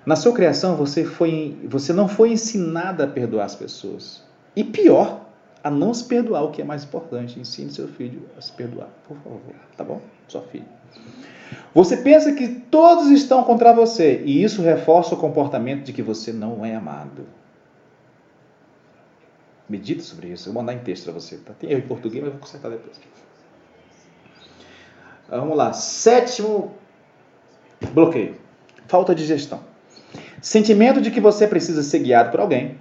Na sua criação, você, foi, você não foi ensinada a perdoar as pessoas. E pior, a não se perdoar, o que é mais importante. Ensine seu filho a se perdoar, por favor. Tá bom? Sua filha. Você pensa que todos estão contra você e isso reforça o comportamento de que você não é amado. Medita sobre isso. Eu vou mandar em texto para você. Tá? Tem erro em português, mas eu vou consertar depois. Vamos lá. Sétimo bloqueio: falta de gestão. Sentimento de que você precisa ser guiado por alguém,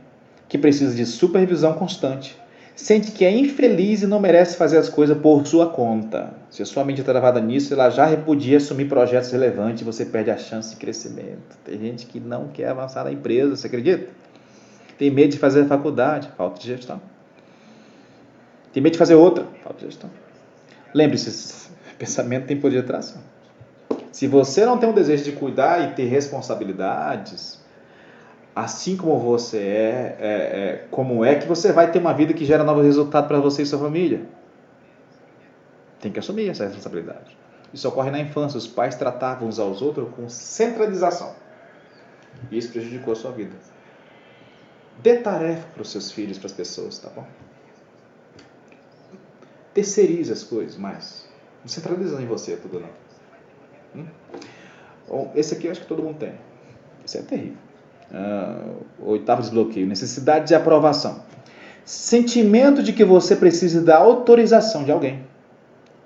que precisa de supervisão constante, sente que é infeliz e não merece fazer as coisas por sua conta. Se a sua mente está travada nisso, ela já repudia assumir projetos relevantes e você perde a chance de crescimento. Tem gente que não quer avançar na empresa, você acredita? Tem medo de fazer faculdade, falta de gestão. Tem medo de fazer outra, falta de gestão. Lembre-se, Pensamento tem poder de atração. Se você não tem um desejo de cuidar e ter responsabilidades, assim como você é, é, é como é que você vai ter uma vida que gera novos resultados para você e sua família. Tem que assumir essa responsabilidade. Isso ocorre na infância. Os pais tratavam uns aos outros com centralização. E isso prejudicou a sua vida. Dê tarefa para os seus filhos, para as pessoas, tá bom? Terceirize as coisas mais. Não centraliza em você tudo não. Hum? Esse aqui eu acho que todo mundo tem. Isso é terrível. Uh, oitavo desbloqueio. Necessidade de aprovação. Sentimento de que você precisa da autorização de alguém.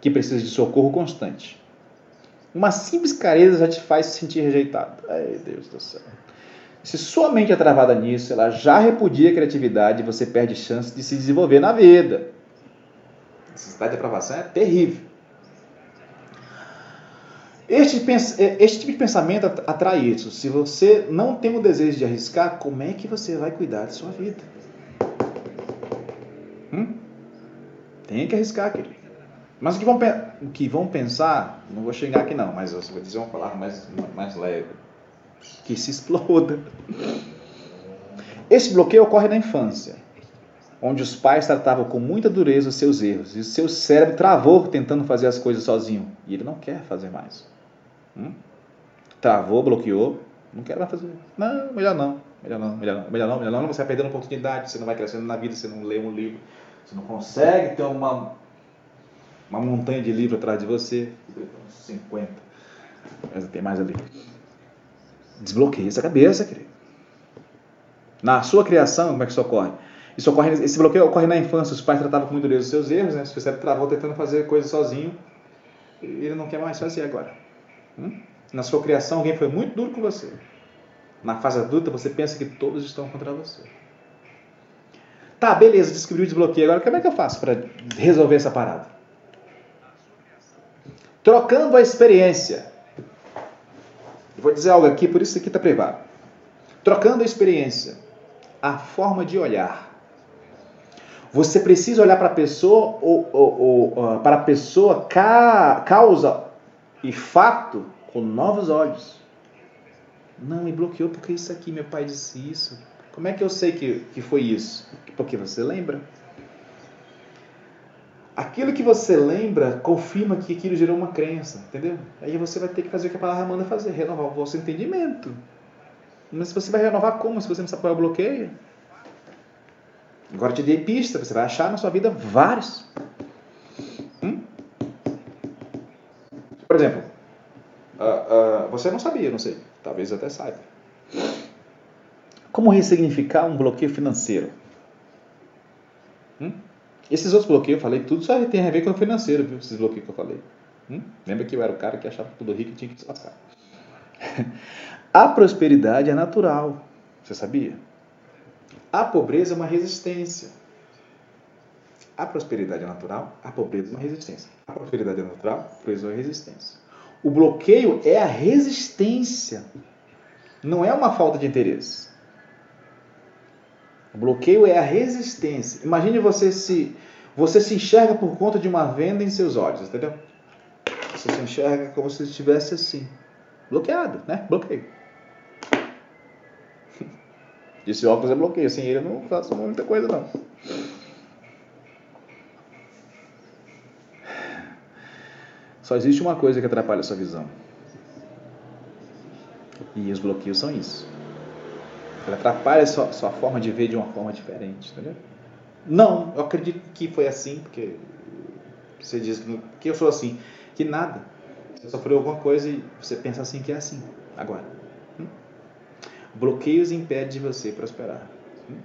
Que precisa de socorro constante. Uma simples careza já te faz se sentir rejeitado. Ai, Deus do céu. Se sua mente é travada nisso, ela já repudia a criatividade e você perde chance de se desenvolver na vida. Necessidade de aprovação é terrível. Este, este tipo de pensamento atrai isso. Se você não tem o desejo de arriscar, como é que você vai cuidar de sua vida? Hum? Tem que arriscar, querido. Mas o que vão, o que vão pensar, não vou chegar aqui não, mas eu vou dizer uma palavra mais, mais leve. Que se exploda. Esse bloqueio ocorre na infância, onde os pais tratavam com muita dureza os seus erros, e o seu cérebro travou tentando fazer as coisas sozinho, e ele não quer fazer mais. Hum? Travou, bloqueou, não quero mais fazer. Não, melhor não, melhor não, melhor não, melhor não, melhor não, você vai perdendo oportunidade, você não vai crescendo na vida, você não lê um livro, você não consegue ter uma, uma montanha de livro atrás de você, 50, mas tem mais ali. Desbloqueia essa cabeça, querido. Na sua criação, como é que isso ocorre? Isso ocorre, esse bloqueio ocorre na infância. Os pais tratavam com muito dureza os seus erros, né? Seu cérebro travou tentando fazer coisas sozinho. Ele não quer mais fazer agora. Hum? Na sua criação, alguém foi muito duro com você. Na fase adulta, você pensa que todos estão contra você. Tá, beleza, descobri o desbloqueio. Agora, como é que eu faço para resolver essa parada? Trocando a experiência. Eu vou dizer algo aqui, por isso aqui está privado. Trocando a experiência, a forma de olhar. Você precisa olhar para a pessoa ou, ou, ou, para a pessoa ca, causa e fato com novos olhos. Não, me bloqueou porque isso aqui, meu pai disse isso. Como é que eu sei que, que foi isso? Porque você lembra. Aquilo que você lembra confirma que aquilo gerou uma crença, entendeu? Aí você vai ter que fazer o que a palavra manda fazer, renovar o vosso entendimento. Mas você vai renovar como se você não sabe qual é o bloqueio? Agora te dei pista, você vai achar na sua vida vários. Por exemplo, uh, uh, você não sabia, não sei, talvez até saiba. Como ressignificar um bloqueio financeiro? Hum? Esses outros bloqueios eu falei, tudo só tem a ver com o financeiro, viu? Esses bloqueios que eu falei. Hum? Lembra que eu era o cara que achava tudo rico e tinha que se lascar. [LAUGHS] a prosperidade é natural. Você sabia? A pobreza é uma resistência. A prosperidade é natural, a pobreza é uma resistência. A prosperidade é natural, a pobreza é uma resistência. O bloqueio é a resistência, não é uma falta de interesse. O bloqueio é a resistência. Imagine você se você se enxerga por conta de uma venda em seus olhos, entendeu? Você se enxerga como se estivesse assim, bloqueado, né? Bloqueio. [LAUGHS] Esse óculos é bloqueio, sem ele eu não faço muita coisa não. Só existe uma coisa que atrapalha a sua visão. E os bloqueios são isso. Ela atrapalha a sua, sua forma de ver de uma forma diferente, entendeu? Não, eu acredito que foi assim, porque você diz que eu sou assim. Que nada. Você sofreu alguma coisa e você pensa assim que é assim. Agora. Hum? Bloqueios impedem de você prosperar. Hum?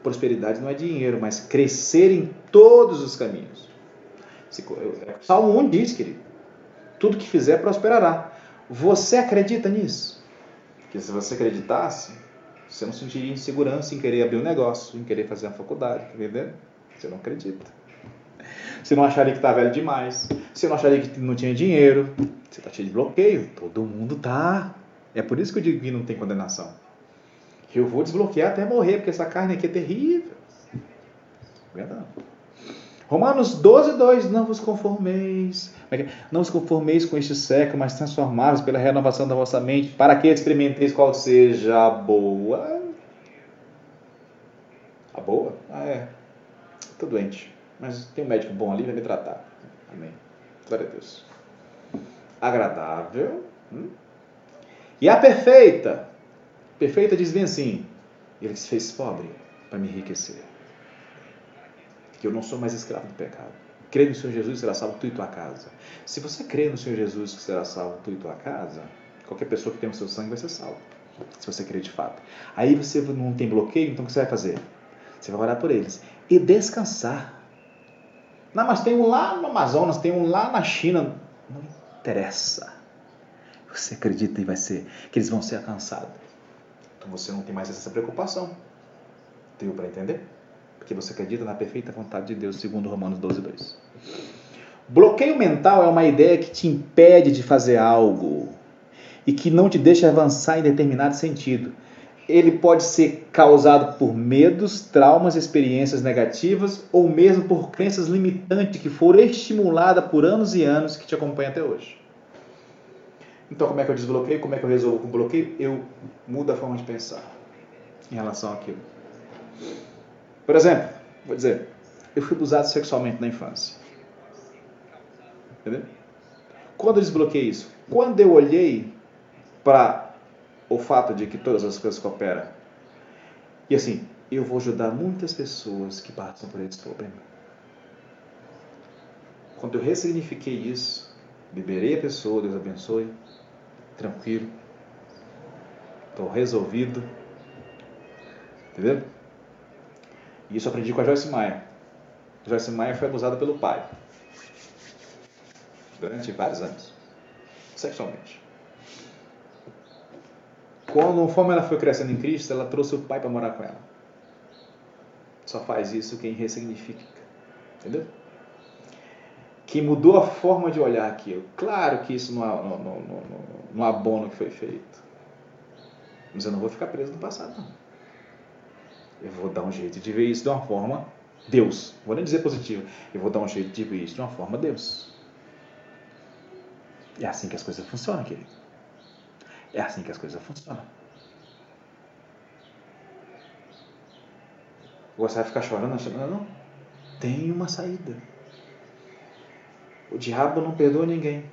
Prosperidade não é dinheiro, mas crescer em todos os caminhos. É Salmo 1 diz, querido: tudo que fizer prosperará. Você acredita nisso? Porque se você acreditasse, você não sentiria insegurança em querer abrir um negócio, em querer fazer uma faculdade, tá entendendo? Você não acredita. Você não acharia que está velho demais. Você não acharia que não tinha dinheiro. Você está cheio de bloqueio. Todo mundo tá. É por isso que eu digo que não tem condenação. Eu vou desbloquear até morrer, porque essa carne aqui é terrível. Verdade. Romanos 12, 2, não vos conformeis, é não vos conformeis com este século, mas transformai-vos pela renovação da vossa mente, para que experimenteis qual seja a boa. A boa? Ah, é. Estou doente, mas tem um médico bom ali, vai me tratar. Amém. Glória a Deus. agradável. Hum? E a perfeita, perfeita diz bem assim: Ele se fez pobre para me enriquecer. Eu não sou mais escravo do pecado. Crê no Senhor Jesus será salvo tu e tua casa. Se você crê no Senhor Jesus que será salvo tu e tua casa, qualquer pessoa que tem o seu sangue vai ser salvo. Se você crê de fato. Aí você não tem bloqueio, então o que você vai fazer? Você vai orar por eles e descansar. Não, mas tem um lá no Amazonas, tem um lá na China. Não interessa. Você acredita e vai ser que eles vão ser alcançados. Então você não tem mais essa preocupação. Deu para entender? Porque você acredita na perfeita vontade de Deus, segundo Romanos 12, 2. Bloqueio mental é uma ideia que te impede de fazer algo e que não te deixa avançar em determinado sentido ele pode ser causado por medos, traumas, experiências negativas ou mesmo por crenças limitantes que foram estimuladas por anos e anos que te acompanham até hoje. Então, como é que eu desbloqueio? Como é que eu resolvo com bloqueio? Eu mudo a forma de pensar em relação àquilo. Por exemplo, vou dizer, eu fui abusado sexualmente na infância. Entendeu? Quando eu desbloqueei isso? Quando eu olhei para o fato de que todas as coisas cooperam. E assim, eu vou ajudar muitas pessoas que passam por esse problema. Quando eu ressignifiquei isso, liberei a pessoa, Deus abençoe, tranquilo, estou resolvido, entendeu? E isso aprendi com a Joyce Maia. A Joyce Maia foi abusada pelo pai durante vários anos, sexualmente. Conforme ela foi crescendo em Cristo, ela trouxe o pai para morar com ela. Só faz isso quem ressignifica. Entendeu? Que mudou a forma de olhar aquilo. Claro que isso não, não, não, não, não abona o que foi feito. Mas eu não vou ficar preso no passado, não. Eu vou dar um jeito de ver isso de uma forma Deus. Vou nem dizer positivo. Eu vou dar um jeito de ver isso de uma forma Deus. É assim que as coisas funcionam, querido. É assim que as coisas funcionam. Você vai ficar chorando, achando, não, tem uma saída. O diabo não perdoa ninguém.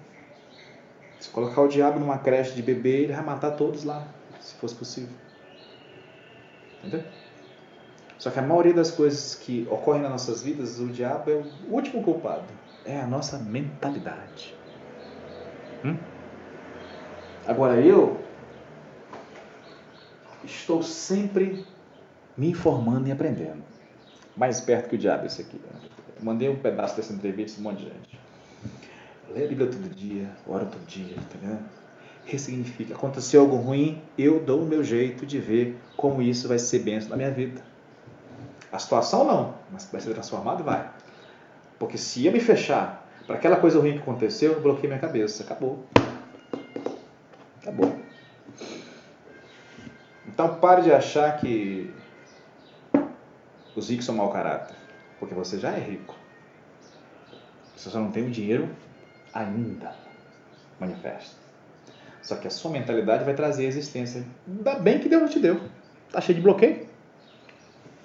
Se colocar o diabo numa creche de bebê, ele vai matar todos lá, se fosse possível. Entendeu? Só que a maioria das coisas que ocorrem nas nossas vidas, o diabo é o último culpado. É a nossa mentalidade. Hum? Agora eu estou sempre me informando e aprendendo. Mais perto que o diabo esse aqui. Né? Mandei um pedaço dessa entrevista um monte de gente. Lê a Bíblia todo dia, ora todo dia, tá Ressignifica. Aconteceu algo ruim, eu dou o meu jeito de ver como isso vai ser bênção na minha vida. A situação não, mas vai ser transformado vai. Porque se eu me fechar para aquela coisa ruim que aconteceu, eu bloqueei minha cabeça. Acabou. Acabou. Então pare de achar que os ricos são mau caráter, porque você já é rico. Você só não tem o dinheiro ainda manifesto. Só que a sua mentalidade vai trazer a existência. Ainda bem que Deus não te deu. Tá cheio de bloqueio.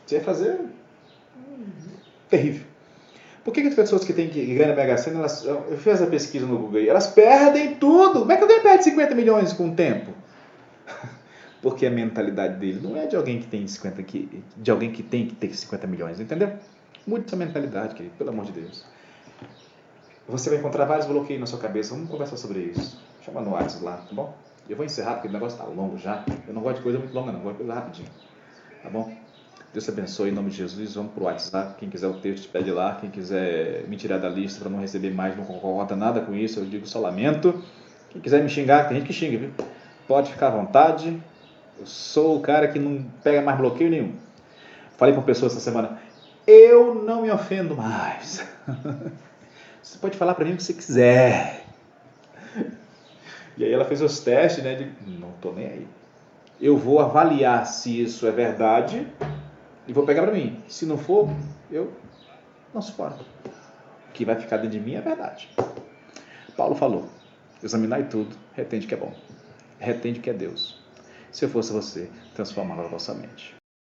Você vai fazer terrível. Por que, que as pessoas que têm que ganhar Mega Sena, elas, eu fiz a pesquisa no Google aí, elas perdem tudo. Como é que alguém perde 50 milhões com o tempo? [LAUGHS] Porque a mentalidade dele não é de alguém que tem 50 que, de alguém que tem que ter 50 milhões, entendeu? Mude essa mentalidade, querido, pelo amor de Deus. Você vai encontrar vários bloqueios na sua cabeça. Vamos conversar sobre isso. Chama no WhatsApp lá, tá bom? Eu vou encerrar porque o negócio está longo já. Eu não gosto de coisa muito longa, não. Eu gosto de coisa rapidinho. Tá bom? Deus abençoe em nome de Jesus. Vamos para o WhatsApp. Quem quiser o texto, pede lá. Quem quiser me tirar da lista para não receber mais, não concorda nada com isso, eu digo só lamento. Quem quiser me xingar, tem gente que xinga, viu? Pode ficar à vontade. Eu sou o cara que não pega mais bloqueio nenhum. Falei com uma pessoa essa semana, eu não me ofendo mais. [LAUGHS] Você pode falar para mim o que você quiser. E aí ela fez os testes, né? De, não tô nem aí. Eu vou avaliar se isso é verdade e vou pegar para mim. Se não for, eu não suporto. O que vai ficar dentro de mim é verdade. Paulo falou: examinai tudo, retende que é bom, retende que é Deus. Se eu fosse você, transformava a vossa mente.